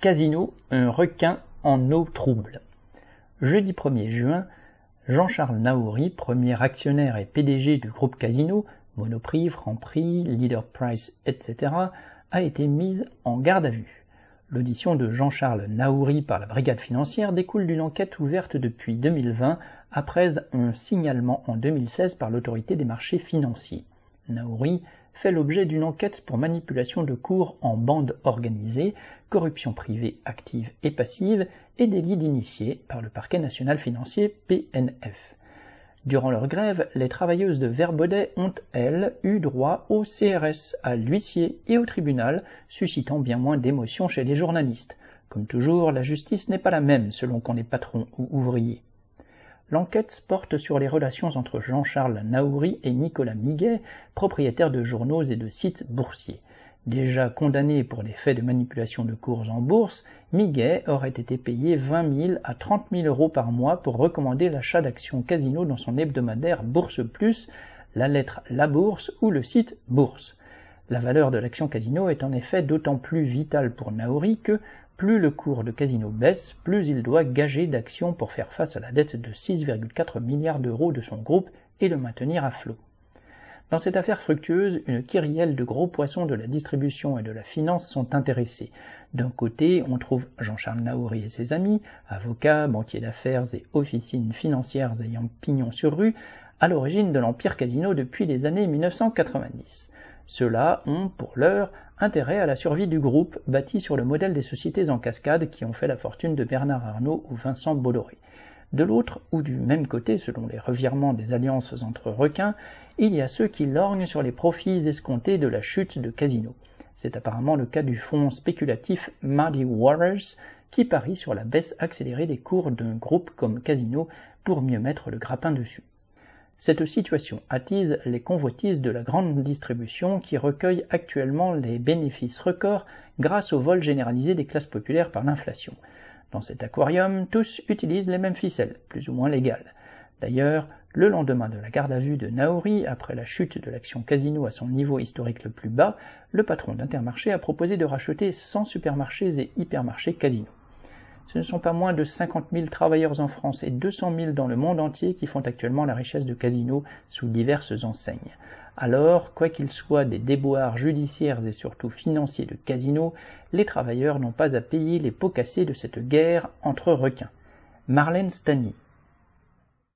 Casino, un requin en eau trouble. Jeudi 1er juin, Jean-Charles Naouri, premier actionnaire et PDG du groupe Casino, Monoprix, Franprix, Leader Price, etc., a été mise en garde à vue. L'audition de Jean-Charles Naouri par la brigade financière découle d'une enquête ouverte depuis 2020 après un signalement en 2016 par l'autorité des marchés financiers. Naouri fait l'objet d'une enquête pour manipulation de cours en bande organisée, corruption privée active et passive et délit d'initié par le parquet national financier PNF. Durant leur grève, les travailleuses de Verbaudet ont, elles, eu droit au CRS, à l'huissier et au tribunal, suscitant bien moins d'émotion chez les journalistes. Comme toujours, la justice n'est pas la même selon qu'on est patron ou ouvrier. L'enquête porte sur les relations entre Jean-Charles Naouri et Nicolas Miguet, propriétaires de journaux et de sites boursiers. Déjà condamné pour les faits de manipulation de cours en bourse, Miguet aurait été payé 20 000 à 30 000 euros par mois pour recommander l'achat d'actions casino dans son hebdomadaire Bourse Plus, la lettre La Bourse ou le site Bourse. La valeur de l'action casino est en effet d'autant plus vitale pour Naori que plus le cours de casino baisse, plus il doit gager d'actions pour faire face à la dette de 6,4 milliards d'euros de son groupe et le maintenir à flot. Dans cette affaire fructueuse, une kyrielle de gros poissons de la distribution et de la finance sont intéressés. D'un côté, on trouve Jean-Charles Naouri et ses amis, avocats, banquiers d'affaires et officines financières ayant pignon sur rue, à l'origine de l'Empire Casino depuis les années 1990. Ceux-là ont, pour l'heure, intérêt à la survie du groupe bâti sur le modèle des sociétés en cascade qui ont fait la fortune de Bernard Arnault ou Vincent Bolloré. De l'autre, ou du même côté, selon les revirements des alliances entre requins, il y a ceux qui lorgnent sur les profits escomptés de la chute de Casino. C'est apparemment le cas du fonds spéculatif Muddy Waters, qui parie sur la baisse accélérée des cours d'un groupe comme Casino pour mieux mettre le grappin dessus. Cette situation attise les convoitises de la grande distribution qui recueille actuellement les bénéfices records grâce au vol généralisé des classes populaires par l'inflation. Dans cet aquarium, tous utilisent les mêmes ficelles, plus ou moins légales. D'ailleurs, le lendemain de la garde à vue de Naori, après la chute de l'action Casino à son niveau historique le plus bas, le patron d'Intermarché a proposé de racheter 100 supermarchés et hypermarchés Casino. Ce ne sont pas moins de 50 000 travailleurs en France et 200 000 dans le monde entier qui font actuellement la richesse de Casino sous diverses enseignes. Alors, quoi qu'il soit des déboires judiciaires et surtout financiers de Casino, les travailleurs n'ont pas à payer les pots cassés de cette guerre entre requins. Marlène Stani,